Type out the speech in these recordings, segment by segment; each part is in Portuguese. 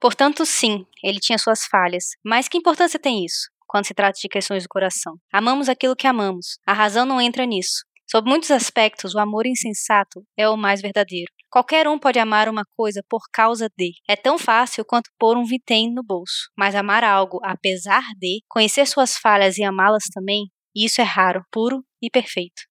Portanto, sim, ele tinha suas falhas. Mas que importância tem isso? Quando se trata de questões do coração. Amamos aquilo que amamos. A razão não entra nisso. Sob muitos aspectos, o amor insensato é o mais verdadeiro. Qualquer um pode amar uma coisa por causa de. É tão fácil quanto pôr um vintém no bolso. Mas amar algo apesar de, conhecer suas falhas e amá-las também, isso é raro, puro e perfeito.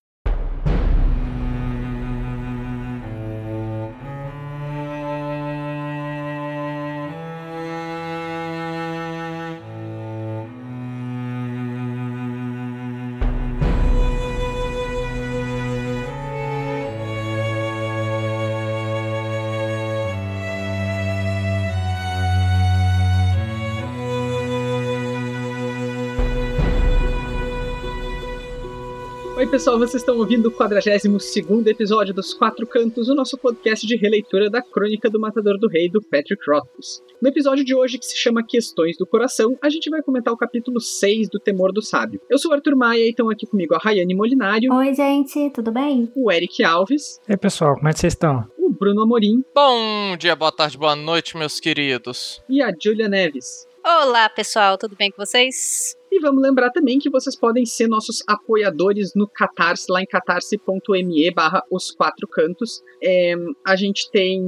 Pessoal, vocês estão ouvindo o 42 episódio dos Quatro Cantos, o nosso podcast de releitura da Crônica do Matador do Rei, do Patrick Rothfuss. No episódio de hoje, que se chama Questões do Coração, a gente vai comentar o capítulo 6 do Temor do Sábio. Eu sou o Arthur Maia e estão aqui comigo a Rayane Molinário. Oi, gente, tudo bem? O Eric Alves. E aí, pessoal, como é que vocês estão? O Bruno Amorim. Bom dia, boa tarde, boa noite, meus queridos. E a Julia Neves. Olá, pessoal, tudo bem com vocês? E vamos lembrar também que vocês podem ser nossos apoiadores no Catarse, lá em catarse.me barra os quatro cantos. É, a gente tem.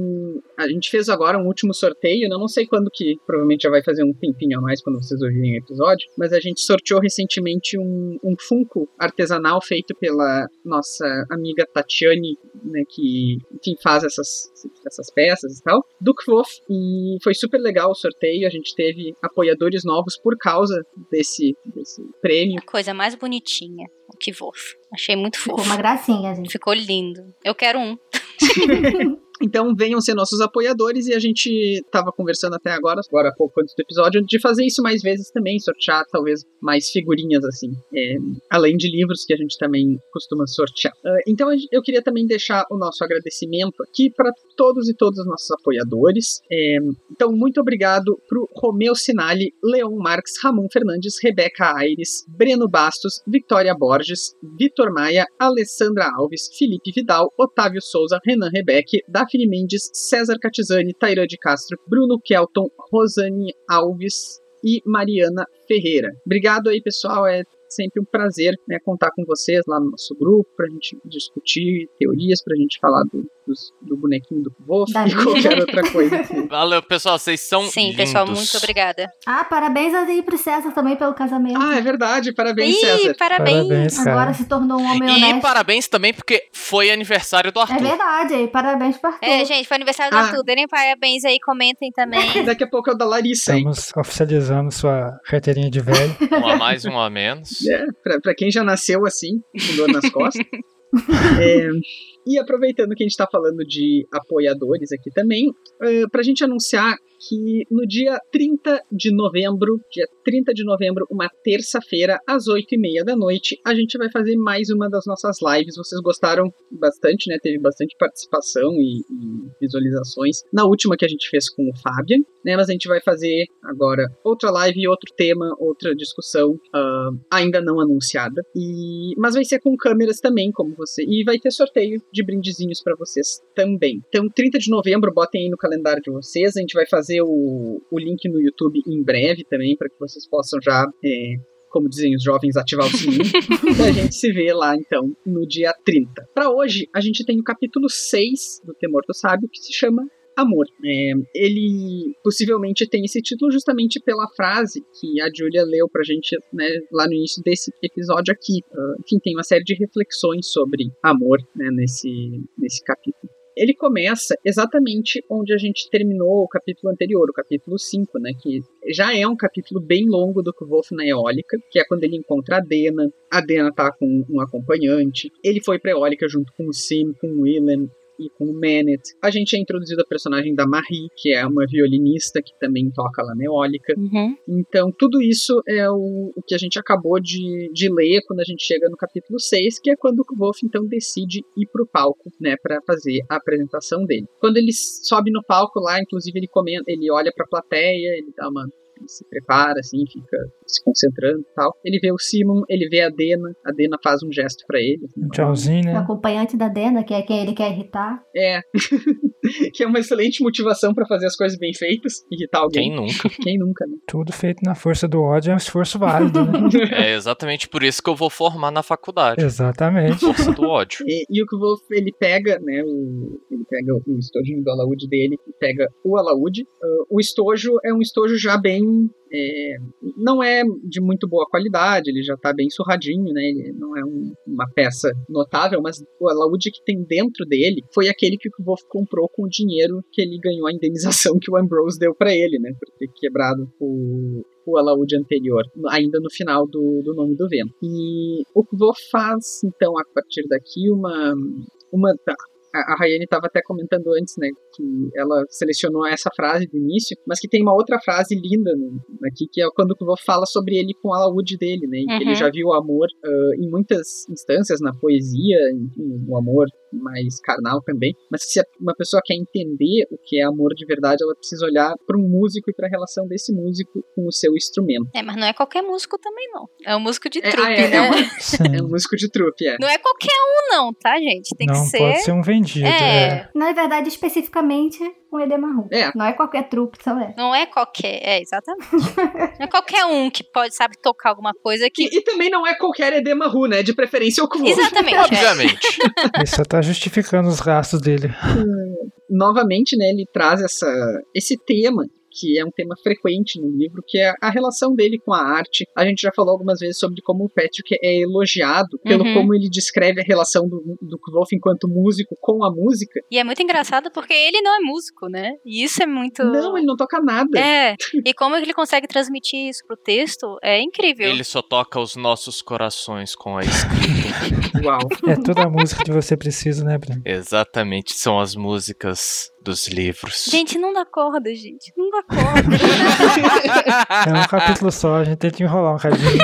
A gente fez agora um último sorteio, né? não sei quando que, provavelmente já vai fazer um tempinho a mais quando vocês ouvirem o episódio, mas a gente sorteou recentemente um, um Funko artesanal feito pela nossa amiga Tatiane, né, que enfim, faz essas, essas peças e tal, do Kvof, e foi super legal o sorteio, a gente teve apoiadores novos por causa desse, desse prêmio. A coisa mais bonitinha, o Kvof. Achei muito fofo. Ficou uma gracinha, gente. Ficou lindo. Eu quero um. Então venham ser nossos apoiadores e a gente estava conversando até agora, agora há pouco antes do episódio, de fazer isso mais vezes também, sortear talvez mais figurinhas assim, é, além de livros que a gente também costuma sortear. Uh, então eu queria também deixar o nosso agradecimento aqui para todos e todas os nossos apoiadores. É, então muito obrigado pro Romeu Sinali, Leon Marques, Ramon Fernandes, Rebeca Aires, Breno Bastos, Victoria Borges, Vitor Maia, Alessandra Alves, Felipe Vidal, Otávio Souza, Renan Rebeque, Daphne Mendes, César Catizani, Tairã de Castro, Bruno Kelton, Rosane Alves e Mariana Ferreira. Obrigado aí, pessoal. É sempre um prazer né, contar com vocês lá no nosso grupo para a gente discutir teorias, para a gente falar do, do bonequinho do Wolf e qualquer outra coisa. Assim. Valeu, pessoal, vocês são Sim, lindos. pessoal, muito obrigada. Ah, parabéns aí pro César também pelo casamento. Ah, é verdade, parabéns, Ih, César. parabéns. Parabéns. Agora se tornou um homem E honesto. parabéns também porque foi aniversário do É Arthur. verdade, parabéns pro Arthur. É, gente, foi aniversário do Ah. Arthur. Deem parabéns aí, comentem também. Daqui a pouco é o da Larissa, hein? Estamos oficializando sua carteirinha de velho. Um a mais, um a menos. É, pra, pra quem já nasceu assim, com dor nas costas. É, e aproveitando que a gente está falando de apoiadores aqui também, uh, para a gente anunciar que no dia 30 de novembro, dia 30 de novembro, uma terça-feira, às 8h30 da noite, a gente vai fazer mais uma das nossas lives. Vocês gostaram bastante, né? Teve bastante participação e, e visualizações na última que a gente fez com o Fabian, né? Mas a gente vai fazer agora outra live, outro tema, outra discussão uh, ainda não anunciada. E, mas vai ser com câmeras também, como você. E vai ter sorteio de brindezinhos para vocês também. Então, 30 de novembro, botem aí no calendário de vocês. A gente vai fazer o, o link no YouTube em breve também, para que vocês possam já. É, como dizem os jovens, ativar o sininho. e a gente se vê lá, então, no dia 30. Para hoje, a gente tem o capítulo 6 do Temor do Sábio, que se chama Amor. É, ele possivelmente tem esse título justamente pela frase que a Julia leu pra gente né, lá no início desse episódio aqui. Uh, enfim, tem uma série de reflexões sobre amor né, nesse, nesse capítulo. Ele começa exatamente onde a gente terminou o capítulo anterior, o capítulo 5, né? Que já é um capítulo bem longo do Kvolf na Eólica, que é quando ele encontra a Dena. A Dena tá com um acompanhante. Ele foi pra Eólica junto com o Sim, com o Willem e com o Manet. A gente é introduzido a personagem da Marie, que é uma violinista que também toca lá na Eólica. Uhum. Então, tudo isso é o, o que a gente acabou de, de ler quando a gente chega no capítulo 6, que é quando o Wolf então decide ir pro palco, né, para fazer a apresentação dele. Quando ele sobe no palco lá, inclusive ele comenta, ele olha pra plateia, ele dá uma se prepara, assim, fica se concentrando e tal. Ele vê o Simon, ele vê a Dena, a Dena faz um gesto pra ele. assim, Um tchauzinho, O né? acompanhante da Dena, que é quem ele quer irritar. É. que é uma excelente motivação pra fazer as coisas bem feitas, irritar alguém. Quem nunca? Quem nunca, né? Tudo feito na força do ódio é um esforço válido, né? É exatamente por isso que eu vou formar na faculdade. Exatamente. Força do ódio. E, e o Kvolf, ele pega, né, o, ele pega o estojinho do alaúde dele e pega o alaúde. Ah, o estojo é um estojo já bem... é, não é de muito boa qualidade, ele já tá bem surradinho, né, ele não é um- uma peça notável, mas o alaúde que tem dentro dele foi aquele que o Kvolf comprou com o dinheiro que ele ganhou a indenização que o Ambrose deu pra ele, né, por ter quebrado o, o alaúde anterior, ainda no final do, do Nome do Vento. E o Kvolf faz, então, a partir daqui, uma. uma a Rayane estava até comentando antes, né, que ela selecionou essa frase do início, mas que tem uma outra frase linda no- aqui, que é quando o Kvolf fala sobre ele com a alaúde dele, né, e que ele Uhum. já viu o amor ah, em muitas instâncias, na poesia, enfim, o amor mais carnal também, mas se uma pessoa quer entender o que é amor de verdade, ela precisa olhar para um músico e para a relação desse músico com o seu instrumento. É, mas não é qualquer músico também, não. É um músico de É, trupe, ah, é, né? é uma-. É um músico de trupe, é. Não é qualquer um, não, tá, gente? Tem não que ser. pode ser um vendido. É. é. Na verdade, especificamente, um Edemaru. É. Não é qualquer trupe, só é. Não é qualquer. É, exatamente. não é qualquer um que pode, sabe, tocar alguma coisa que. E, e também não é qualquer Edemaru, né? De preferência o Kvolf. Exatamente. é. Obviamente. Ele só tá justificando os gastos dele. Novamente, né, ele traz essa, esse tema que é um tema frequente no livro, que é a relação dele com a arte. A gente já falou algumas vezes sobre como o Patrick é elogiado pelo Uhum. como ele descreve a relação do, do Kvolf enquanto músico com a música. E é muito engraçado porque ele não é músico, né? E isso é muito. Não, ele não toca nada. É, e como ele consegue transmitir isso pro texto é incrível. Ele só toca os nossos corações com a escrita. Uau. É toda a música que você precisa, né, Bruno? Exatamente, são as músicas dos livros. Gente, não dá corda, gente. Não dá corda. É um capítulo só, a gente tem que enrolar um cadinho.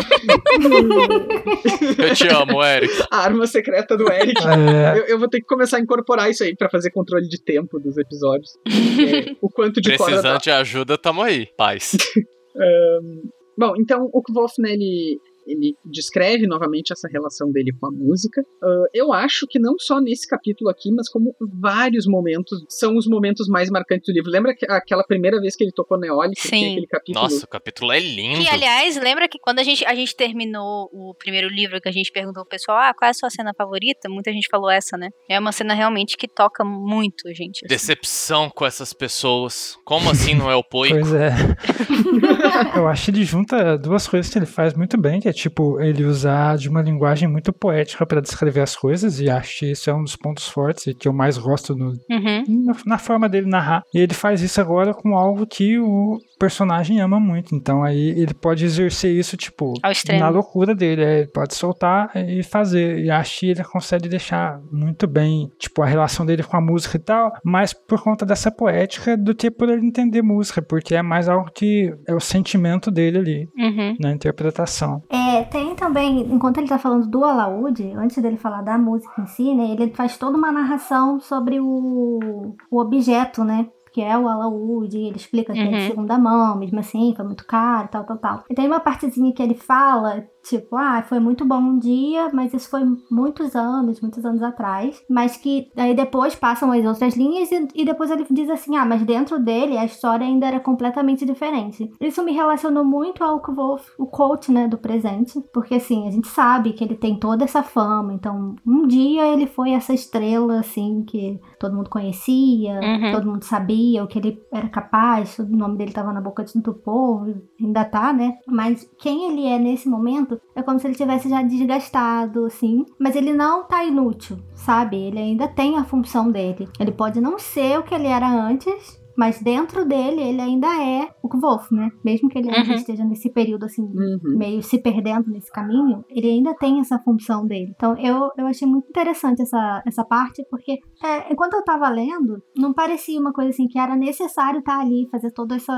Eu te amo, Eric. A arma secreta do Eric. É, Eu, eu vou ter que começar a incorporar isso aí pra fazer controle de tempo dos episódios. É, o quanto de corda Precisando de ajuda, tamo aí. Paz. Bom, então o Kvolf, né, ele, ele descreve novamente essa relação dele com a música. Ah, eu acho que não só nesse capítulo aqui, mas como vários momentos, são os momentos mais marcantes do livro. Lembra que- aquela primeira vez que ele tocou Neólico? Sim. Aquele capítulo. Nossa, o capítulo é lindo. E aliás, lembra que quando a gente, a gente terminou o primeiro livro que a gente perguntou pro pessoal, ah, qual é a sua cena favorita? Muita gente falou essa, né? É uma cena realmente que toca muito, gente. assim. Decepção com essas pessoas. Como assim não é o Poico? pois é. Eu acho que ele junta duas coisas que ele faz muito bem, que é tipo ele usar de uma linguagem muito poética para descrever as coisas, e acho que isso é um dos pontos fortes e que eu mais gosto no, Uhum. na, na forma dele narrar. E ele faz isso agora com algo que o personagem ama muito. Então aí ele pode exercer isso, tipo, na loucura dele. é, ele pode soltar e fazer. E acho que ele consegue deixar muito bem, tipo, a relação dele com a música e tal, mas por conta dessa poética do que por ele entender música, porque é mais algo que é o sentimento dele ali Uhum. na interpretação. É, tem também, enquanto ele tá falando do alaúde, antes dele falar da música em si, né, ele faz toda uma narração sobre o, o objeto, né? Que é o alaúde, ele explica que é Uhum. de segunda mão, mesmo assim, foi muito caro, tal, tal, tal. E tem uma partezinha que ele fala, tipo, ah, foi muito bom um dia, mas isso foi muitos anos, muitos anos atrás. Mas que aí depois passam as outras linhas e, e depois ele diz assim, ah, mas dentro dele a história ainda era completamente diferente. Isso me relacionou muito ao Kvolf, o coach, né, do presente, porque assim, a gente sabe que ele tem toda essa fama, então um dia ele foi essa estrela, assim, que todo mundo conhecia, Uhum. todo mundo sabia o que ele era capaz, o nome dele tava na boca do povo, ainda tá, né? Mas quem ele é nesse momento é como se ele tivesse já desgastado, assim, mas ele não tá inútil, sabe? Ele ainda tem a função dele. Ele pode não ser o que ele era antes, mas dentro dele ele ainda é o Kvolf, né? Mesmo que ele ainda Uhum. esteja nesse período assim Uhum. meio se perdendo nesse caminho, ele ainda tem essa função dele. Então eu, eu achei muito interessante essa, essa parte, porque é, enquanto eu tava lendo, não parecia uma coisa assim que era necessário estar ali, fazer toda essa.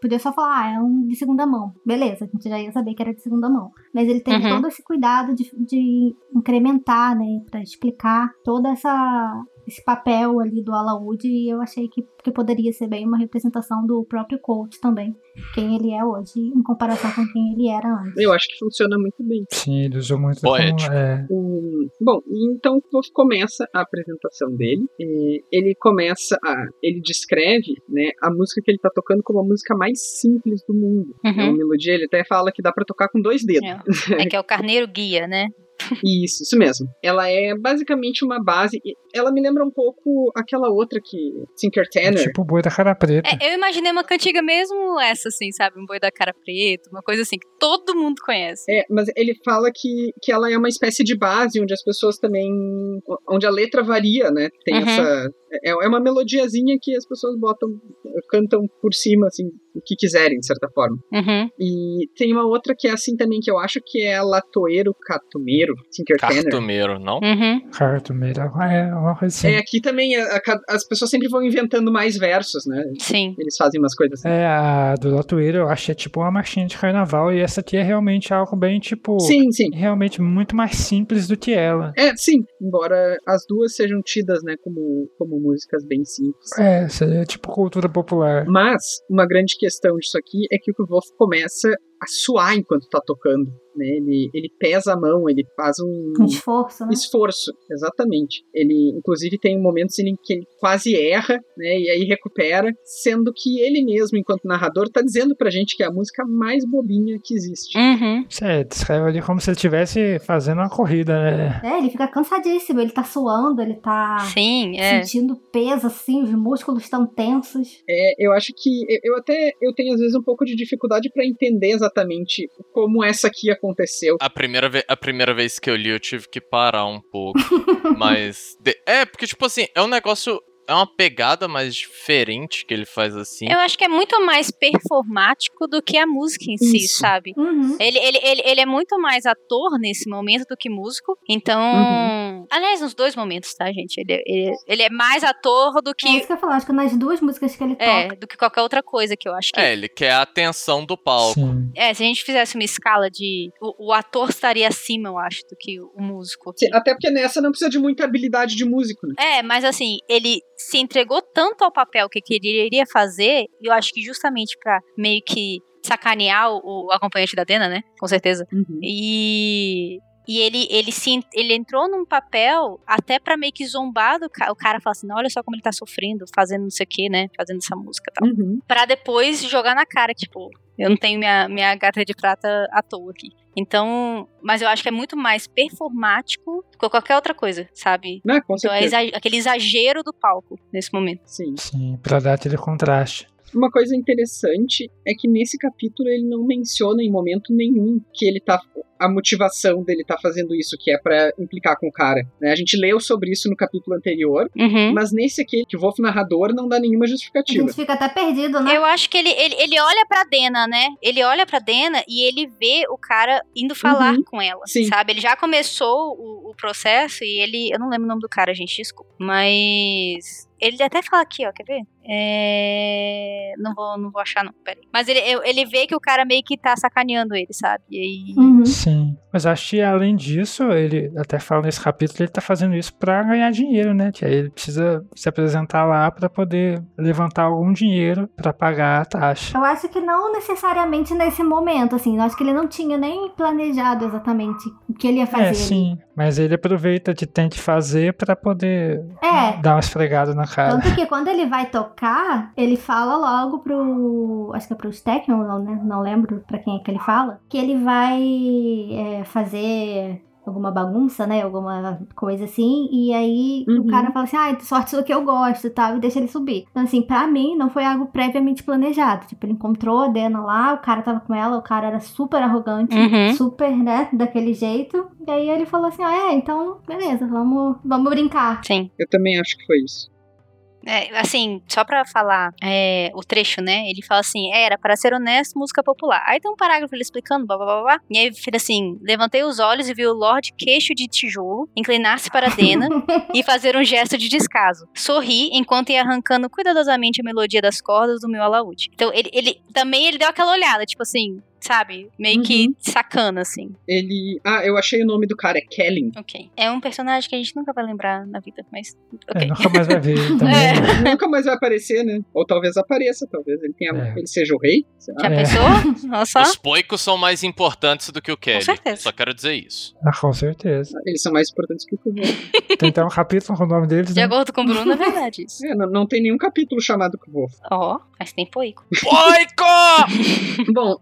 Podia só falar, ah, é um de segunda mão. Beleza, a gente já ia saber que era de segunda mão. Mas ele teve Uhum. todo esse cuidado de, de incrementar, né, pra explicar toda essa esse papel ali do alaúde e eu achei que, que poderia ser bem uma representação do próprio Colt também, quem ele é hoje em comparação com quem ele era antes. Eu acho que funciona muito bem. Sim, ele usou muito Poético. como, é, O- Bom, então começa a apresentação dele. e ele começa a. Ele descreve né, a música que ele tá tocando como a música mais simples do mundo. É uma Uhum. melodia, ele até fala que dá pra tocar com dois dedos. É que é o carneiro guia, né? Isso, isso mesmo. Ela é basicamente uma base. Ela me lembra um pouco aquela outra que. Tinker Tanner. tipo o boi da cara preta. É, eu imaginei uma cantiga mesmo essa, assim, sabe? Um boi da cara preta, uma coisa assim que todo mundo conhece. É, mas ele fala que, que ela é uma espécie de base onde as pessoas também. onde a letra varia, né? Tem Uhum. essa. É, é uma melodiazinha que as pessoas botam. cantam por cima, assim, o que quiserem, de certa forma. Uhum. E tem uma outra que é assim também, que eu acho que é a Latoeiro Catumeiro, Tinker Tanner. Cartumeiro, não? Uhum. Cartumeira, é uma coisa assim. É, aqui também a- a- as pessoas sempre vão inventando mais versos, né? Sim. Eles fazem umas coisas assim. É, a do Latoeiro eu acho que é tipo uma marchinha de carnaval e essa aqui é realmente algo bem, tipo, Sim, sim. realmente muito mais simples do que ela. É, sim. Embora as duas sejam tidas, né, como, como músicas bem simples. É, seria tipo cultura popular. Mas uma grande questão disso aqui é que o Wolf começa a suar enquanto tá tocando. Né? Ele, ele pesa a mão, ele faz um Um esforço, né? esforço, exatamente. Ele, inclusive, tem momentos em que ele quase erra, né? E aí recupera, sendo que ele mesmo, enquanto narrador, tá dizendo pra gente que é a música mais bobinha que existe. Uhum. Você descreve ali como se ele estivesse fazendo uma corrida, né? É, ele fica cansadíssimo, ele tá suando, ele tá Sim, é. sentindo peso, assim, os músculos estão tensos. É, eu acho que eu- até eu tenho às vezes um pouco de dificuldade pra entender exatamente como essa aqui aconteceu. A primeira, ve- a primeira vez que eu li, eu tive que parar um pouco. mas. de- É, porque, tipo assim, é um negócio. É uma pegada mais diferente que ele faz assim. Eu acho que é muito mais performático do que a música em si, Isso. sabe? Uhum. Ele, ele, ele, ele é muito mais ator nesse momento do que músico. Então. Uhum. Aliás, nos dois momentos, tá, gente? Ele, ele, ele é mais ator do É que. isso que eu falo, acho que nas duas músicas que ele toca. É, do que qualquer outra coisa que eu acho que. É, ele quer a atenção do palco. Sim. É, se a gente fizesse uma escala de. O, o ator estaria acima, eu acho, do que o músico. Sim, Até porque nessa não precisa de muita habilidade de músico, né? É, mas assim, ele se entregou tanto ao papel que queria fazer, e eu acho que justamente pra meio que sacanear o, o acompanhante da Dena, né? Com certeza. Uhum. E. E ele, ele, se, ele entrou num papel até pra meio que zombar do cara. O cara fala assim: "Não, olha só como ele tá sofrendo, fazendo não sei o que, né? Fazendo essa música e tal. Uhum. Pra depois jogar na cara, tipo, eu não tenho minha, minha gata de prata à toa aqui. Então, mas eu acho que é muito mais performático do que qualquer outra coisa, sabe? Né, com Então é certeza. exa- aquele exagero do palco nesse momento. Sim. Sim, pra dar aquele contraste. Uma coisa interessante é que nesse capítulo ele não menciona em momento nenhum que ele tá. A motivação dele tá fazendo isso, que é pra implicar com o cara. né? A gente leu sobre isso no capítulo anterior, Uhum. mas nesse aqui, que o Wolf narrador não dá nenhuma A justificativa. gente fica até perdido, né? Eu acho que ele, ele, ele olha pra Dena, né? Ele olha pra Dena e ele vê o cara indo falar Uhum. com ela, Sim. sabe? Ele já começou o, o processo e ele... Eu não lembro o nome do cara, gente, desculpa. Mas... Ele até fala aqui, ó, quer ver? É... Não vou, não vou achar, não, peraí. Mas ele, ele vê que o cara meio que tá sacaneando ele, sabe? E aí... Uhum. Sim. Mas acho que além disso, ele até fala nesse capítulo, ele tá fazendo isso pra ganhar dinheiro, né? Que aí ele precisa se apresentar lá pra poder levantar algum dinheiro pra pagar a taxa. Eu acho que não necessariamente nesse momento, assim. Eu acho que ele não tinha nem planejado exatamente o que ele ia fazer. É, sim. Mas ele aproveita de tem que fazer pra poder É. dar uma esfregada na cara. Tanto que quando ele vai tocar, ele fala logo pro. Acho que é pro Steckman, não, né? não lembro pra quem é que ele fala. Que ele vai é, fazer alguma bagunça, né? Alguma coisa assim. E aí Uhum. o cara fala assim: ah, sorte do que eu gosto e tal, e deixa ele subir. Então, assim, pra mim, não foi algo previamente planejado. Tipo, ele encontrou a Dena lá, o cara tava com ela, o cara era super arrogante. Uhum. Super, né, daquele jeito. E aí ele falou assim: ah, é, então, beleza, vamos, vamos brincar. Sim. Eu também acho que foi isso. É, assim, só pra falar é, o trecho, né? Ele fala assim: era, para ser honesto, música popular. Aí tem um parágrafo ele explicando, blá blá blá blá. E aí fica assim: levantei os olhos e vi o Lorde queixo de tijolo inclinar-se para Dena e fazer um gesto de descaso. Sorri enquanto ia arrancando cuidadosamente a melodia das cordas do meu alaúde. Então ele, ele também ele deu aquela olhada, tipo assim. Sabe? Meio que sacana, assim. Ele. Ah, eu achei o nome do cara, é Kellen. Ok. É um personagem que a gente nunca vai lembrar na vida, mas. É, Ok. nunca mais vai ver ele também. É. Nunca mais vai aparecer, né? Ou talvez apareça, talvez ele tenha. É. Ele seja o rei. sei. Já É. pensou? Olha só. Os poicos são mais importantes do que o Kelly. certeza. Só quero dizer isso. Ah, com certeza. Eles são mais importantes que o Kuvô. Tem até um capítulo com o nome deles, De né? acordo com o Bruno, é verdade isso. É, não, não tem nenhum capítulo chamado Kuvô. Ó, mas tem poico. Poico! Bom,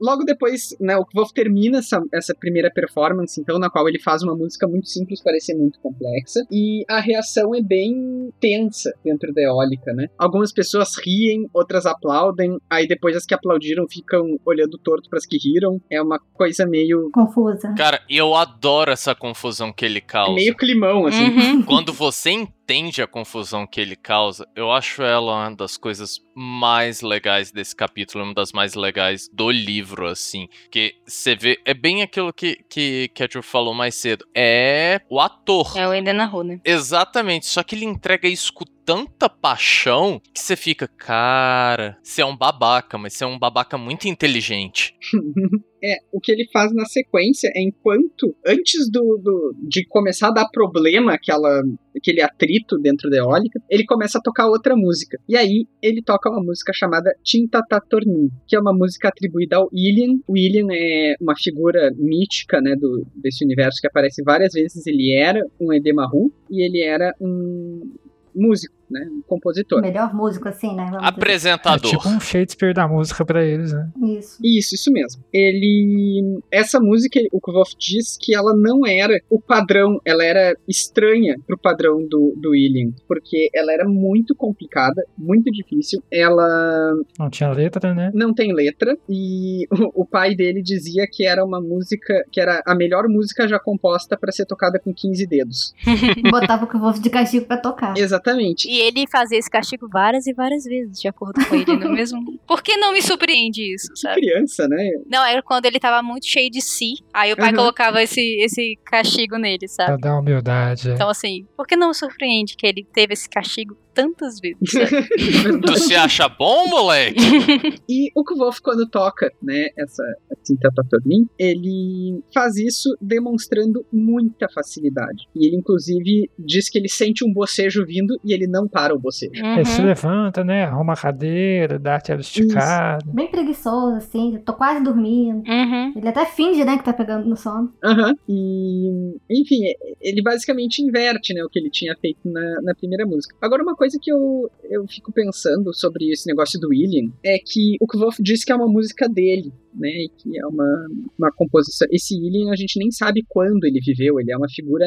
logo depois, né, o Kvolf termina essa, essa primeira performance, então, na qual ele faz uma música muito simples parecer muito complexa, e a reação é bem tensa dentro da eólica, né? Algumas pessoas riem, outras aplaudem, aí depois as que aplaudiram ficam olhando torto para as que riram. É uma coisa meio, Confusa. Cara, eu adoro essa confusão que ele causa. meio climão, assim. Uhum. Quando você entende a confusão que ele causa, eu acho ela uma das coisas mais legais desse capítulo, uma das mais legais do livro, assim. Que você vê, é bem aquilo que, que, que a Ju falou mais cedo. É o ator. É o Eden Nahu, né? Exatamente, só que ele entrega isso com tanta paixão que você fica, cara, você é um babaca, mas você é um babaca muito inteligente. É, o que ele faz na sequência é enquanto, antes do, do- de começar a dar problema, aquela, aquele atrito dentro da eólica, ele começa a tocar outra música. E aí ele toca uma música chamada Tintatatornin, que é uma música atribuída ao Ilian. O Ilian é uma figura mítica né, do, desse universo que aparece várias vezes. Ele era um Edemaru e ele era um músico, né, um compositor. Melhor músico, assim, né? Vamos É. Apresentador. tipo um Shakespeare da música pra eles, né? Isso. Isso, isso mesmo. Ele. Essa música, o Kvof diz que ela não era o padrão, ela era estranha pro padrão do, do Ilian, porque ela era muito complicada, muito difícil. Ela Não tinha letra, né? não tem letra, e o, o pai dele dizia que era uma música, que era a melhor música já composta para ser tocada com 15 dedos. Botava o vou de castigo pra tocar. Exatamente. E ele fazia esse castigo várias e várias vezes, de acordo com ele, não é mesmo? Por que não me surpreende isso, sabe? Criança, né? Não, era quando ele tava muito cheio de si. Aí o pai Uhum. colocava esse, esse castigo nele, Pra sabe? dar humildade. é. Então, assim, por que não me surpreende que ele teve esse castigo tantas vezes? Tu se acha bom, moleque? E o Kvolf, quando toca, né, essa Tintatatornin, ele faz isso demonstrando muita facilidade. E ele, inclusive, diz que ele sente um bocejo vindo e ele não para o bocejo. Ele se Uhum. levanta, né? Arruma a cadeira, dá aquela esticada. Bem preguiçoso, assim. eu Tô quase dormindo. Uhum. Ele até finge, né, que tá pegando no sono. Aham. E, enfim, ele basicamente inverte, né, o que ele tinha feito na, na primeira música. Agora, uma coisa que eu, eu fico pensando sobre esse negócio do William é que o Kvolf disse que é uma música dele, né, e que é uma, uma composição. Esse William a gente nem sabe quando ele viveu, ele é uma figura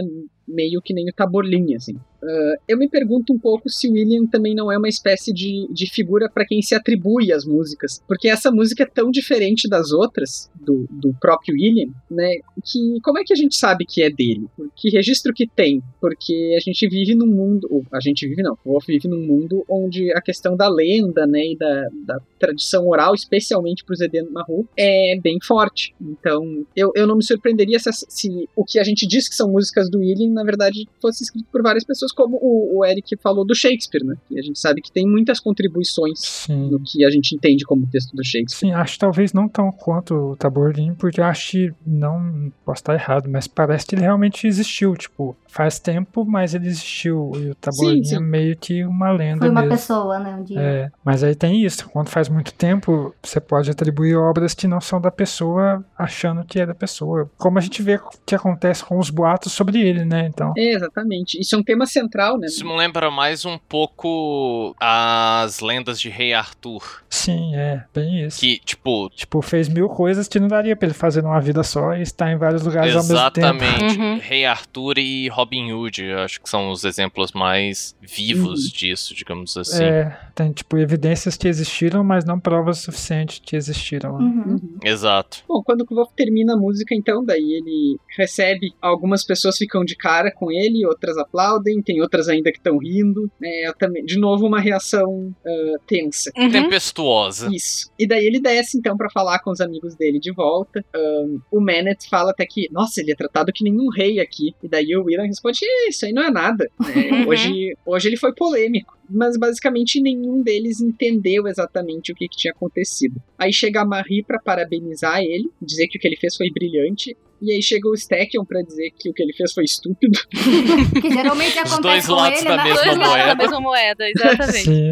meio que nem o Taborlin, assim. Ah, eu me pergunto um pouco se William também não é uma espécie de, de figura para quem se atribui as músicas, porque essa música é tão diferente das outras, do, do próprio William, né, que como é que a gente sabe que é dele? Que registro que tem? Porque a gente vive num mundo, ou a gente vive não, o Wolf vive num mundo onde a questão da lenda, né, e da, da tradição oral, especialmente para os Eden Mahu, é bem forte. Então, eu, eu não me surpreenderia se, se o que a gente diz que são músicas do William, na verdade, fosse escrito por várias pessoas, como o, o Eric falou do Shakespeare, né? E a gente sabe que tem muitas contribuições Sim. no que a gente entende como texto do Shakespeare. Sim, acho que talvez não tão quanto o Taborlin, porque acho que não posso estar errado, mas parece que ele realmente existiu. Tipo, faz tempo, mas ele existiu. E o Taborlin sim. é meio que uma lenda Foi uma mesmo. pessoa, né, um dia. É, mas aí tem isso. Quando faz muito tempo, você pode atribuir obras que não são da pessoa, achando que é da pessoa. Como a gente vê que acontece com os boatos sobre ele, né? Então. É, exatamente. Isso é um tema central, né? Isso me lembra mais um pouco as lendas de Rei Arthur. Sim, é, bem isso. Que, tipo, Tipo, fez mil coisas que não daria pra ele fazer numa vida só e estar em vários lugares ao mesmo tempo. exatamente. Uhum. Rei Arthur e Robin Hood, eu acho que são os exemplos mais vivos Uhum. disso, digamos assim. É, tem tipo evidências que existiram, mas não provas suficientes que existiram. né? Uhum. Uhum. Exato. Bom, quando o Kvolf termina a música, então, daí ele recebe, algumas pessoas ficam de cara com ele, outras aplaudem, tem outras ainda que estão rindo. É, também, de novo, uma reação uh, tensa. Uhum. Tempestuosa. Isso. E daí ele desce, então, para falar com os amigos dele de volta. Um, o Manet fala até que, nossa, ele é tratado que nenhum rei aqui. E daí o Willan responde, isso aí não é nada. Né? hoje, hoje ele foi polêmico mas basicamente nenhum deles entendeu exatamente o que, que tinha acontecido. Aí chega a Marie para parabenizar ele, dizer que o que ele fez foi brilhante, e aí chega o Stackion pra dizer que o que ele fez foi estúpido. que geralmente acontece Os dois com lados ele, da né? mesma Dois lados moeda. da mesma moeda, exatamente. Sim.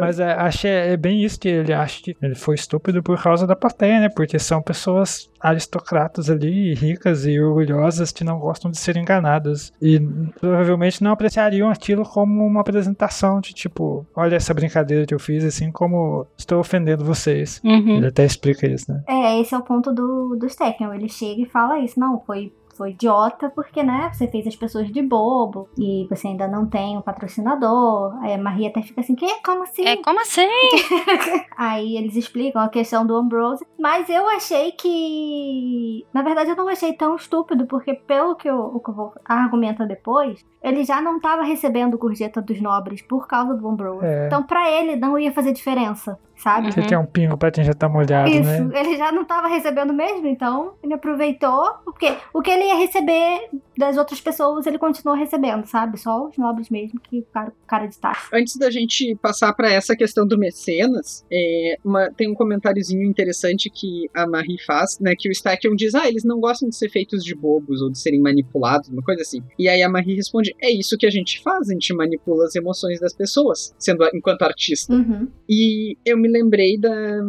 Mas é, acho é, é bem isso que ele acha que ele foi estúpido por causa da plateia, né? Porque são pessoas aristocratas ali, ricas e orgulhosas que não gostam de ser enganadas. E provavelmente não apreciariam aquilo como uma apresentação de tipo, olha essa brincadeira que eu fiz, assim como estou ofendendo vocês. Uhum. Ele até explica isso, né? É, esse é o ponto do, do Stecken. Ele chega e fala isso. Não, foi, foi idiota porque, né, você fez as pessoas de bobo e você ainda não tem um patrocinador. Aí a Maria até fica assim, que? Como assim? É, como assim? Aí eles explicam a questão do Ambrose. Mas eu achei que. Na verdade, eu não achei tão estúpido, porque pelo que o, o que eu vou argumenta depois, ele já não estava recebendo gorjeta dos nobres por causa do Ambrose. É. Então, pra ele, não ia fazer diferença, sabe? Você quer um pingo pra já tá molhado, Isso, né? ele já não tava recebendo mesmo, então ele aproveitou, porque o que ele ia receber das outras pessoas, ele continuou recebendo, sabe? Só os nobres mesmo que ficaram com cara de taxa. Antes da gente passar para essa questão do mecenas, é, uma- tem um comentáriozinho interessante que a Marie faz, né? Que o Stackion diz: Ah, eles não gostam de ser feitos de bobos ou de serem manipulados, uma coisa assim. E aí a Marie responde: É isso que a gente faz, a gente manipula as emoções das pessoas, sendo enquanto artista. Uhum. E eu me lembrei da,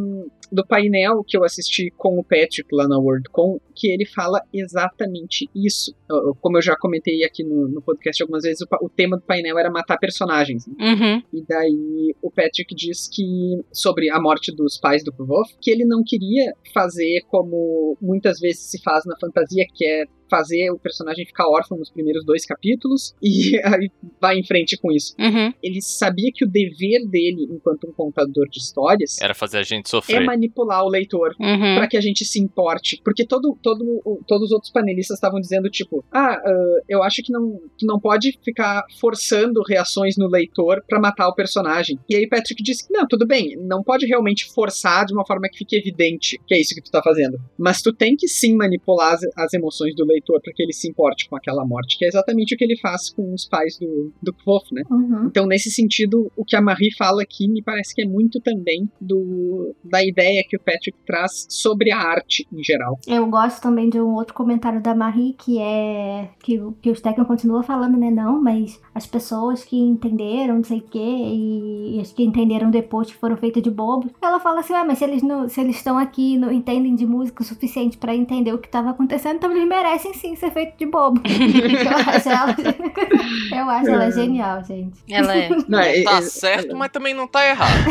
do painel que eu assisti com o Patrick lá na WorldCon, que ele fala exatamente isso. Como eu já comentei aqui no, no podcast algumas vezes, o, o tema do painel era matar personagens. né? Uhum. E daí o Patrick diz que, sobre a morte dos pais do Kvolf, que ele não queria fazer como muitas vezes se faz na fantasia, que é fazer o personagem ficar órfão nos primeiros dois capítulos e aí vai em frente com isso. Uhum. Ele sabia que o dever dele, enquanto um contador de histórias, Era fazer a gente é sofrer. manipular o leitor Uhum. para que a gente se importe. Porque todo, todo, todos os outros panelistas estavam dizendo, tipo, ah, ah, eu acho que não, tu não pode ficar forçando reações no leitor para matar o personagem. E aí Patrick disse que não, tudo bem, não pode realmente forçar de uma forma que fique evidente que é isso que tu tá fazendo. Mas tu tem que sim manipular as, as emoções do leitor para que ele se importe com aquela morte, que é exatamente o que ele faz com os pais do, do Kvof, né? Uhum. Então, nesse sentido, o que a Marie fala aqui me parece que é muito também do, da ideia que o Patrick traz sobre a arte em geral. Eu gosto também de um outro comentário da Marie, que é que, o- que o Stecken continua falando, né? Não, mas as pessoas que entenderam, não sei o quê, e, e as que entenderam depois que foram feitas de bobos. Ela fala assim, ah, mas se eles não, se eles estão aqui e não entendem de música o suficiente pra entender o que tava acontecendo, então eles merecem sim ser feitos de bobo. eu acho ela, eu acho ela genial, gente. Ela é. Não, é- Tá é- certo, mas também não tá errado.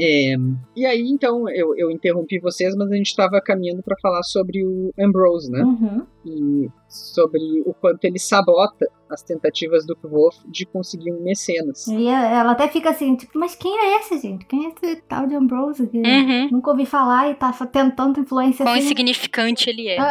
é, e aí, então, eu, eu interrompi vocês, mas a gente estava caminhando para falar sobre o Ambrose, né? Uhum. E sobre o quanto ele sabota as tentativas do Kvof de conseguir um mecenas. E ela até fica assim, tipo, mas quem é esse, gente? Quem é esse tal de Ambrose? Que Uhum. Nunca ouvi falar e tá tendo tanta influência Quão assim. insignificante ele é.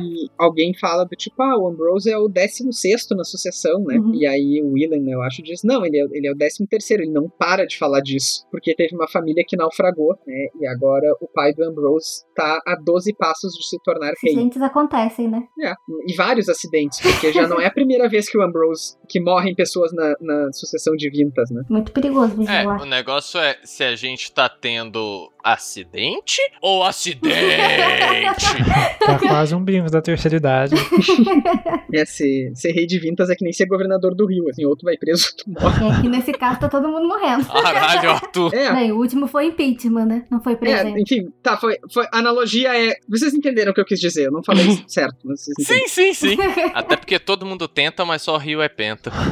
E alguém fala do tipo, ah, o Ambrose é o 16 na sucessão, né? Uhum. E aí o Willan, eu acho, diz, não, ele é, ele é o 13 ele não para de falar disso, porque teve uma família que naufragou, né? E agora o pai do Ambrose tá a 12 passos de se tornar rei. Acidentes acontecem, né? É, e vários acidentes, porque já não é a primeira vez que o Ambrose, que morrem pessoas na, na sucessão de Vintas, né? Muito perigoso É, o negócio é se a gente tá tendo acidente ou acidente? Tá quase um bingo da terceira idade. É, ser, ser rei de Vintas é que nem ser governador do Rio, assim, outro vai preso, outro morre. E aqui nesse caso tá todo mundo morrendo. Caralho, Arthur. É, Não, e o último foi impeachment, né? Não foi É, presente. enfim, tá, foi, foi. A analogia é. Vocês entenderam o que eu quis dizer, eu não falei certo, mas vocês entenderam. Sim, sim, sim. Até porque todo mundo tenta, mas só o Rio é penta. Ai,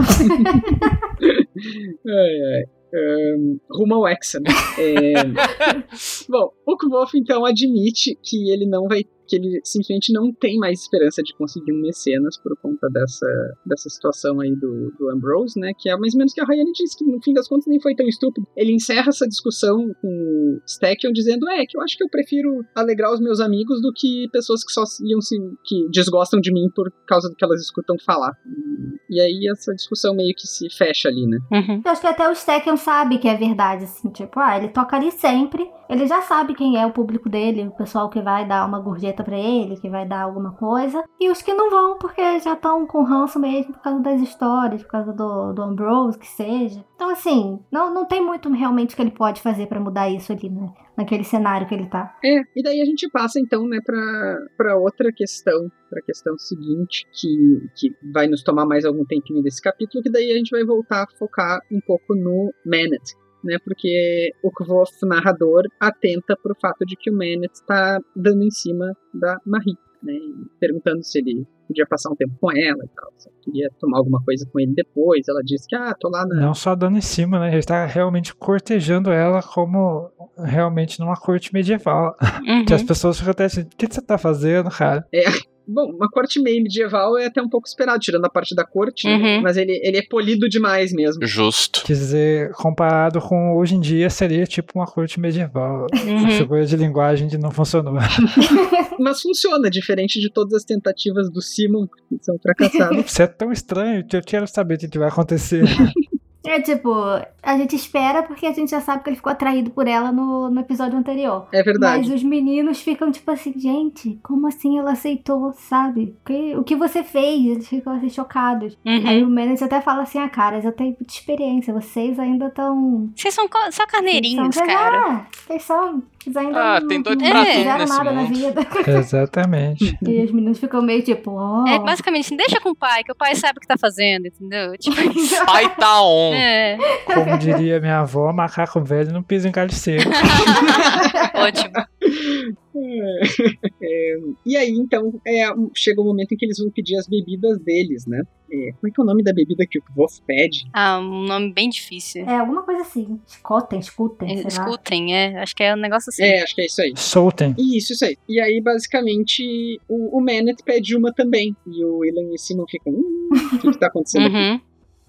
ai. Ahn, rumo ao Hexa, né? É, Bom, o Kvolf então admite que ele não vai que ele simplesmente não tem mais esperança de conseguir um mecenas por conta dessa, dessa situação aí do, do Ambrose, né? Que é mais ou menos que a Rayane disse, que no fim das contas nem foi tão estúpido. Ele encerra essa discussão com o Stackion dizendo, é, que eu acho que eu prefiro alegrar os meus amigos do que pessoas que só iam se. que desgostam de mim por causa do que elas escutam falar. E aí essa discussão meio que se fecha ali, né? Uhum. Eu acho que até o Stackion sabe que é verdade, assim, tipo, ah, ele toca ali sempre, ele já sabe quem é o público dele, o pessoal que vai dar uma gorjeta pra ele, que vai dar alguma coisa, e os que não vão porque já estão com ranço mesmo por causa das histórias, por causa do, do Ambrose, que seja. Então, assim, não, não tem muito realmente que ele pode fazer pra mudar isso ali, né? Naquele cenário que ele tá. É, e daí a gente passa então, né, pra, pra outra questão, pra questão seguinte, que, que vai nos tomar mais algum tempinho desse capítulo, que daí a gente vai voltar a focar um pouco no Manet, né? Porque o Kvof, narrador, atenta pro fato de que o Manet está dando em cima da Marie, né? E perguntando se ele podia passar um tempo com ela e tal. Se queria tomar alguma coisa com ele depois. Ela disse que, ah, tô lá na. Não só dando em cima, né? Ele tá realmente cortejando ela como realmente numa corte medieval. Uhum. Que as pessoas ficam até assim, o que você tá fazendo, cara? Bom, uma corte meio medieval é até um pouco esperado, tirando a parte da corte, né? Uhum. mas ele, ele é polido demais mesmo. Justo. Quer dizer, comparado com hoje em dia, seria tipo uma corte medieval. Uhum. figura de linguagem que não funcionou. Mas funciona, diferente de todas as tentativas do Simon, que são fracassadas. Isso é tão estranho que eu quero saber o que que vai acontecer. É tipo, a gente espera porque a gente já sabe que ele ficou atraído por ela no, no episódio anterior. É verdade. Mas os meninos ficam tipo assim, gente, como assim ela aceitou, sabe? O que, o que você fez? Eles ficam assim chocados. Aí Uhum. o manager até fala assim, ah, caras, eu tenho muita experiência, vocês ainda estão... Vocês são co- só carneirinhos, cara. Ah, vocês são... Vocês ainda Ah, não, tem doido não pra tudo fizeram nesse nada na mundo. vida. Exatamente. e os meninos ficam meio tipo, ó... É basicamente deixa com o pai, que o pai sabe o que tá fazendo, entendeu? Tipo. Pai tá on. É, Como diria minha avó, macaco velho não pisa em galho seco. ótimo. É, e aí, então, é, chega o momento em que eles vão pedir as bebidas deles, né? É, como é que é o nome da bebida que o Wolf pede? Ah, um nome bem difícil. É alguma coisa assim. Escutem, escutem, lá. Escutem, é. Acho que é um negócio assim. É, acho que é isso aí. Soltem. Isso, isso aí. E aí, basicamente, o, o Manet pede uma também. E o Ilan e o Simon ficam, hum, o que, que tá acontecendo aqui?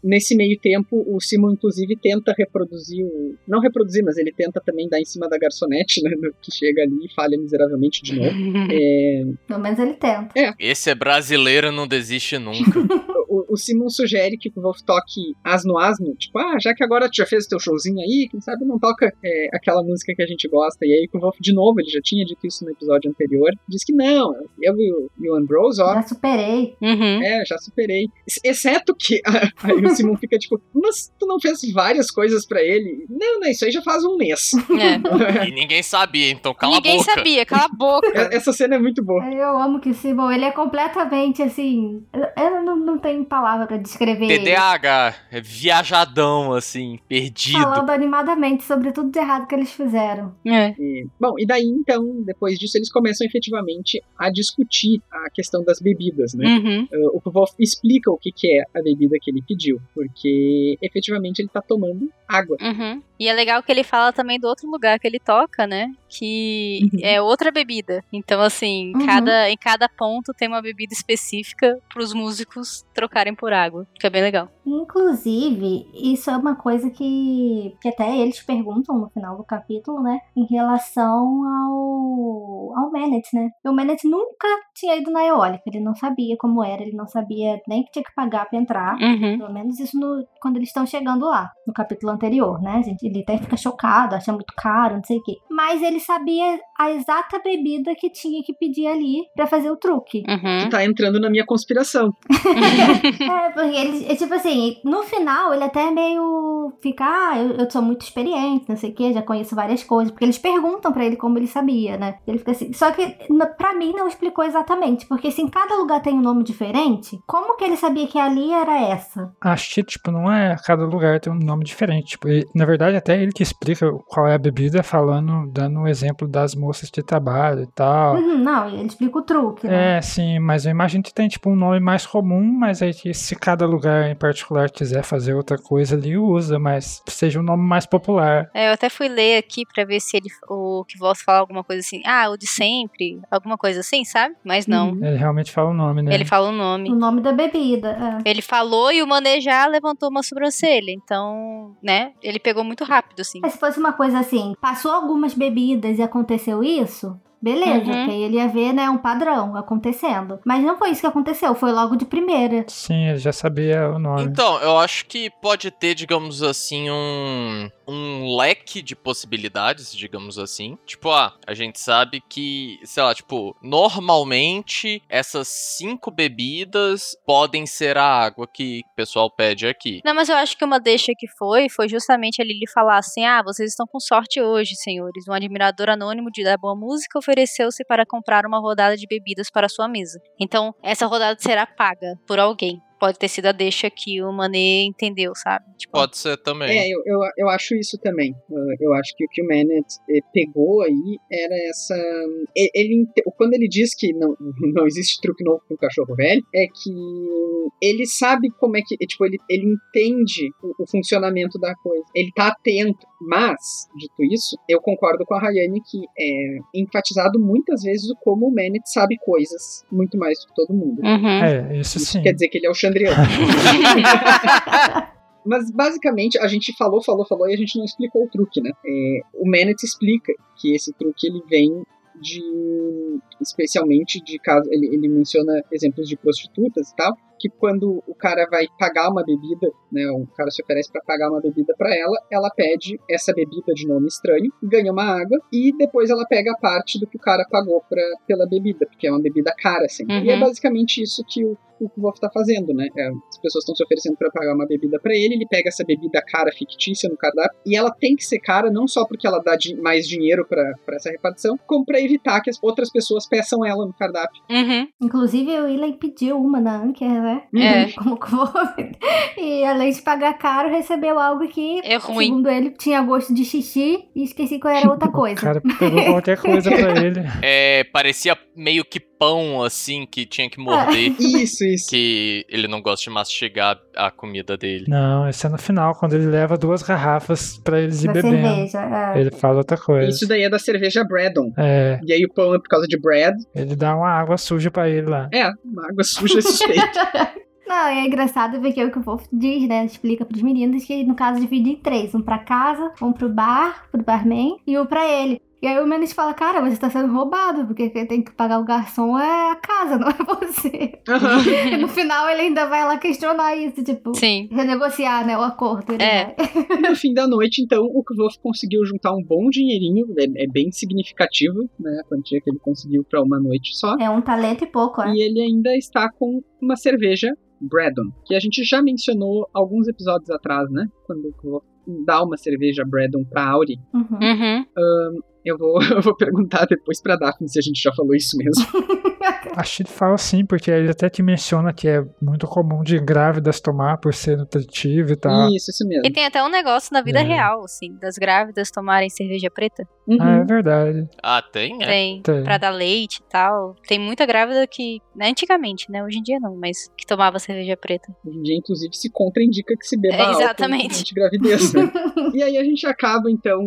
Nesse meio tempo, o Simon, inclusive, tenta reproduzir o. Não reproduzir, mas ele tenta também dar em cima da garçonete, né? no- Que chega ali e falha miseravelmente de novo. É, Pelo menos ele tenta. Esse é brasileiro, não desiste nunca. o, o Simon sugere que o Wolf toque asno asno, tipo, ah, já que agora tu já fez o teu showzinho aí, quem sabe não toca é, aquela música que a gente gosta. E aí o Wolf, de novo, ele já tinha dito isso no episódio anterior, diz que não, eu e o, e o Ambrose, ó, Já superei. Uhum. é, já superei. Ex- Exceto que. Aí o Simon fica tipo, mas tu não fez várias coisas pra ele? Não, não, isso aí já faz um mês. É. E ninguém sabia, então cala Ninguém a boca. sabia, cala a boca. Essa cena é muito boa. Eu amo que o Simon, ele é completamente assim. Eu, não, não tenho palavra pra descrever ele. TDAH, é viajadão, assim, perdido. Falando animadamente sobre tudo de errado que eles fizeram. É. E, bom, e daí então, depois disso, eles começam efetivamente a discutir a questão das bebidas, né? Uhum. Uh, o Kvolf explica o que, que é a bebida que ele pediu, porque efetivamente ele tá tomando água. Uhum. E é legal que ele fala também do outro lugar que ele toca, né? Que Uhum. é outra bebida. Então, assim, Uhum. cada, em cada ponto tem uma bebida específica pros músicos trocarem por água. Que é bem legal. Inclusive, isso é uma coisa que, que até eles perguntam no final do capítulo, né? Em relação ao, ao Manet, né? O Manet nunca tinha ido na eólica, ele não sabia como era, ele não sabia nem que tinha que pagar pra entrar. Uhum. Pelo menos isso no- quando eles estão chegando lá, no capítulo anterior, né? gente? Ele até fica chocado, acha muito caro, não sei o quê. Mas ele sabia a exata bebida que tinha que pedir ali pra fazer o truque. Uhum. Tá entrando na minha conspiração. É, porque ele, é tipo assim, no final ele até meio fica, ah, eu, eu sou muito experiente, não sei o que, já conheço várias coisas, porque eles perguntam pra ele como ele sabia, né? Ele fica assim, só que pra mim não explicou exatamente, porque se em cada lugar tem um nome diferente, como que ele sabia que ali era essa? Acho que, tipo, não é. Cada lugar tem um nome diferente. Tipo, e, na verdade, até ele que explica qual é a bebida, falando dando o exemplo das moças de trabalho e tal. Uhum, não, ele explica o truque, né? É, sim, mas eu imagino que tem tipo um nome mais comum, mas aí que se cada lugar em particular quiser fazer outra coisa ali, usa, mas seja um nome mais popular. É, eu até fui ler aqui pra ver se ele, o que volta fala alguma coisa assim, ah, o de sempre, alguma coisa assim, sabe? Mas não. Uhum. Ele realmente fala o nome, né? Ele fala o nome. O nome da bebida. é. Ele falou e o Mané já levantou uma sobrancelha. Então, né? Ele pegou muito rápido, assim. Mas se fosse uma coisa assim, passou algumas bebidas e aconteceu isso, beleza, Uhum. porque ele ia ver, né, um padrão acontecendo. Mas não foi isso que aconteceu, foi logo de primeira. Sim, ele já sabia o nome. Então, eu acho que pode ter, digamos assim, um, um leque de possibilidades, digamos assim. Tipo, ah, a gente sabe que, sei lá, tipo, normalmente essas cinco bebidas podem ser a água que o pessoal pede aqui. Não, mas eu acho que uma deixa que foi, foi justamente ele lhe falar assim: ah, vocês estão com sorte hoje, senhores. Um admirador anônimo de da boa música ofereceu-se para comprar uma rodada de bebidas para sua mesa. Então, essa rodada será paga por alguém. Pode ter sido a deixa que o Mané entendeu, sabe? Tipo, Pode ser também. É, eu, eu, eu acho isso também. Eu acho que o que o Manet eh, pegou aí era essa. Ele, quando ele diz que não, não existe truque novo com o cachorro velho, é que ele sabe como é que. Tipo, ele, ele entende o, o funcionamento da coisa. Ele tá atento. Mas, dito isso, eu concordo com a Rayane que é enfatizado muitas vezes o como o Manet sabe coisas muito mais do que todo mundo. Uhum. É, isso Isso sim. quer dizer que ele é o Chandriano. Mas basicamente a gente falou, falou, falou e a gente não explicou o truque, né? É, o Manet explica que esse truque ele vem de especialmente de caso ele, ele menciona exemplos de prostitutas e tal que quando o cara vai pagar uma bebida né o cara se oferece para pagar uma bebida para ela ela pede essa bebida de nome estranho ganha uma água e depois ela pega a parte do que o cara pagou pra, pela bebida porque é uma bebida cara assim e é Uhum. basicamente isso que o o que o Wolf tá fazendo, né? É, as pessoas estão se oferecendo para pagar uma bebida para ele, ele pega essa bebida cara fictícia no cardápio e ela tem que ser cara não só porque ela dá di- mais dinheiro para essa repartição, como para evitar que as outras pessoas peçam ela no cardápio. Uhum. Inclusive, o Willen pediu uma na Anker, né? É. Como vou- E além de pagar caro, recebeu algo que, É ruim. segundo ele, tinha gosto de xixi e esqueci qual era outra O coisa. cara pegou qualquer coisa pra ele. É, parecia meio que pão, assim, que tinha que morder. Isso, isso. Que ele não gosta de mastigar a comida dele. Não, esse é no final, quando ele leva duas garrafas pra eles ir Da bebendo. cerveja. é. Ele fala outra coisa. Isso daí é da cerveja Braddon. É, E aí o pão é por causa de Brad. ele dá uma água suja pra ele lá. É, uma água suja é suspeita. Não, é engraçado ver que é o que o Wolf diz, né? Explica pros meninos que, no caso, divide em três. Um pra casa, um pro bar, pro barman e um pra ele. E aí o Menes fala, cara, você tá sendo roubado, porque quem tem que pagar o garçom é a casa, não é você. Aham. E no final ele ainda vai lá questionar isso, tipo, Sim. renegociar, né, o acordo. Ele É. vai. No fim da noite, então, o Kvolf conseguiu juntar um bom dinheirinho, é, é bem significativo, né, a quantia que ele conseguiu pra uma noite só. É um talento e pouco, é. E ele ainda está com uma cerveja Braddon, que a gente já mencionou alguns episódios atrás, né? Quando o Kvolf dá uma cerveja Braddon pra Auri. Uhum. Uhum. Eu vou, eu vou perguntar depois pra Daphne se a gente já falou isso mesmo. Acho que ele fala sim, porque ele até te menciona que é muito comum de grávidas tomar por ser nutritivo e tal. Isso, isso mesmo. E tem até um negócio na vida É. real, assim, das grávidas tomarem cerveja preta. Uhum. Ah, é verdade. Ah, tem? É. Tem. Tem. Pra dar leite e tal. Tem muita grávida que. né, Antigamente, né? Hoje em dia não, mas que tomava cerveja preta. Hoje em dia, inclusive, se contraindica que se beba É, álcool exatamente. durante gravidez, né? E aí a gente acaba, então,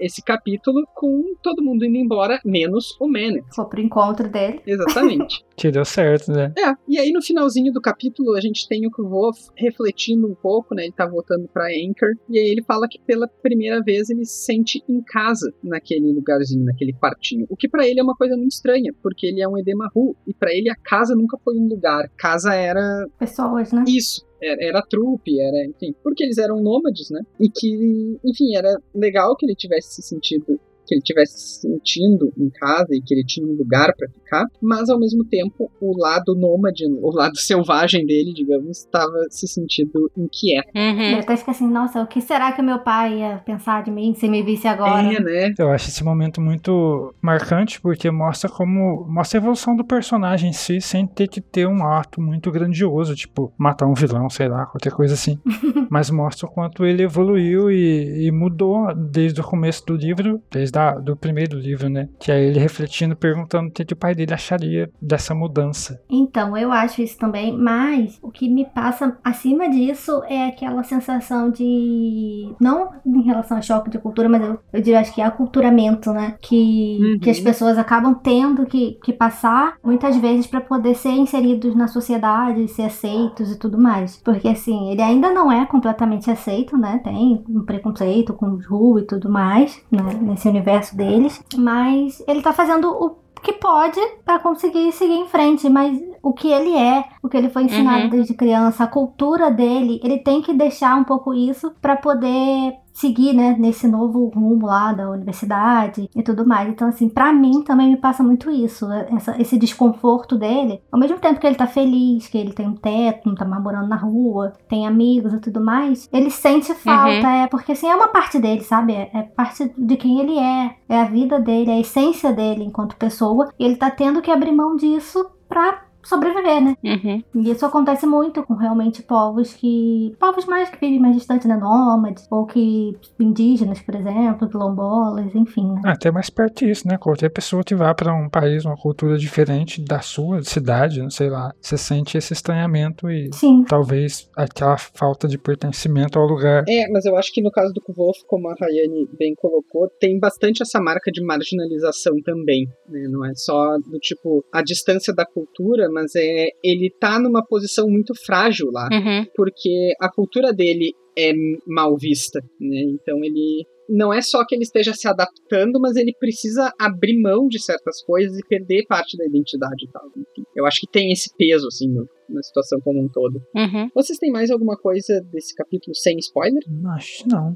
esse capítulo com todo mundo indo embora, menos o Manet. Foi pro encontro dele. Exatamente. Que deu certo, né? É, e aí no finalzinho do capítulo a gente tem o Kvolf refletindo um pouco, né? Ele tá voltando pra Anchor, e aí ele fala que pela primeira vez ele se sente em casa naquele lugarzinho, naquele quartinho. O que pra ele é uma coisa muito estranha, porque ele é um Edemaru, e pra ele a casa nunca foi um lugar. Casa era Pessoas, né? isso. Era, era trupe, era, enfim, porque eles eram nômades, né? E que, enfim, era legal que ele tivesse se sentido, que ele tivesse se sentindo em casa e que ele tinha um lugar pra ficar, mas ao mesmo tempo o lado nômade, o lado selvagem dele, digamos, estava se sentindo inquieto. Ele Uhum. até fica assim, nossa, o que será que meu pai ia pensar de mim se me visse agora? É, né? Eu acho esse momento muito marcante porque mostra como. mostra a evolução do personagem em si sem ter que ter um ato muito grandioso, tipo, matar um vilão, sei lá, qualquer coisa assim. Mas mostra o quanto ele evoluiu e, e mudou desde o começo do livro, desde da, do primeiro livro, né? Que é ele refletindo, perguntando o que, que o pai dele acharia dessa mudança. Então, eu acho isso também, mas o que me passa acima disso é aquela sensação de. Não em relação a choque de cultura, mas eu, eu diria acho que é aculturamento, né? Que, Uhum. que as pessoas acabam tendo que, que passar muitas vezes para poder ser inseridos na sociedade, ser aceitos e tudo mais. Porque assim, ele ainda não é completamente aceito, né? Tem um preconceito com o Ju e tudo mais, né? Nesse universo deles. Mas ele tá fazendo o que pode para conseguir seguir em frente, mas o que ele é, o que ele foi ensinado Uhum. desde criança, a cultura dele, ele tem que deixar um pouco isso para poder seguir, né, nesse novo rumo lá da universidade e tudo mais. Então, assim, pra mim também me passa muito isso, essa- esse desconforto dele. Ao mesmo tempo que ele tá feliz, que ele tem um teto, não tá mais morando na rua, tem amigos e tudo mais, ele sente falta, é porque assim, é uma parte dele, sabe? É, é parte de quem ele é, é a vida dele, é a essência dele enquanto pessoa, e ele tá tendo que abrir mão disso pra sobreviver, né? Uhum. E isso acontece muito com realmente povos que. povos mais que vivem mais distantes, né? Nômades, ou que. indígenas, por exemplo, quilombolas, enfim, né? Até mais perto disso, né? Qualquer pessoa que vá para um país, uma cultura diferente da sua cidade, não sei lá, você sente esse estranhamento e Sim. talvez aquela falta de pertencimento ao lugar. É, mas eu acho que no caso do Kvolf, como a Rayane bem colocou, tem bastante essa marca de marginalização também. né? Não é só do tipo a distância da cultura, mas é ele tá numa posição muito frágil lá, Uhum. porque a cultura dele é mal vista, né? Então ele não é só que ele esteja se adaptando, mas ele precisa abrir mão de certas coisas e perder parte da identidade e tal. Enfim, eu acho que tem esse peso assim no- na situação como um todo. Uhum. Vocês têm mais alguma coisa desse capítulo sem spoiler? Acho que não.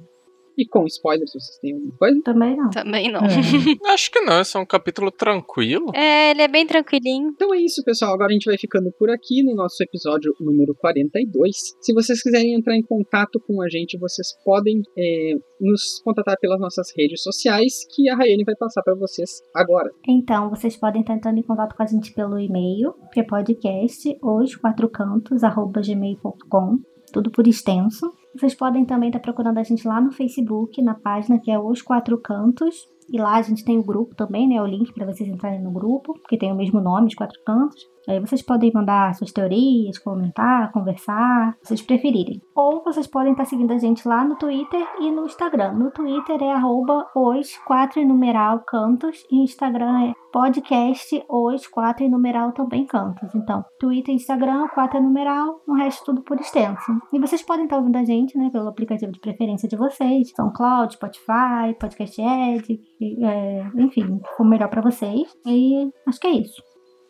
E com spoilers, vocês têm alguma coisa? Também não. Também não. É. Acho que não, esse é um capítulo tranquilo. É, ele é bem tranquilinho. Então é isso, pessoal. Agora a gente vai ficando por aqui no nosso episódio número 42. Se vocês quiserem entrar em contato com a gente, vocês podem é, nos contatar pelas nossas redes sociais, que a Rayane vai passar para vocês agora. Então, vocês podem estar entrando em contato com a gente pelo e-mail, que é podcast, os quatro cantos, arroba gmail.com, tudo por extenso. Vocês podem também estar procurando a gente lá no Facebook, na página que é Os Quatro Cantos. E lá a gente tem o grupo também, né? O link para vocês entrarem no grupo, que tem o mesmo nome, Os Quatro Cantos. Aí vocês podem mandar suas teorias, comentar, conversar, vocês preferirem. Ou vocês podem estar seguindo a gente lá no Twitter e no Instagram. No Twitter é arroba os quatro e numeral cantos e Instagram é podcast os quatro e numeral também cantos. Então, Twitter Instagram, quatro numeral, o resto tudo por extenso. E vocês podem estar ouvindo a gente, né, pelo aplicativo de preferência de vocês, SoundCloud, Spotify, Podcast Edge, é, enfim, o for melhor para vocês. E acho que é isso.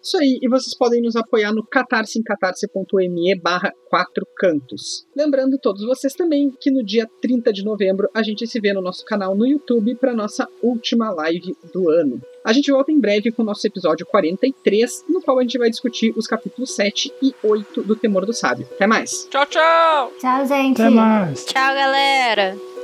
Isso aí, e vocês podem nos apoiar no catarse em catarse.me barra quatro cantos. Lembrando todos vocês também que no dia 30 de novembro a gente se vê no nosso canal no YouTube para nossa última live do ano. A gente volta em breve com o nosso episódio 43, no qual a gente vai discutir os capítulos 7 e 8 do Temor do Sábio. Até mais! Tchau, tchau! Tchau, gente! Até mais! Tchau, galera!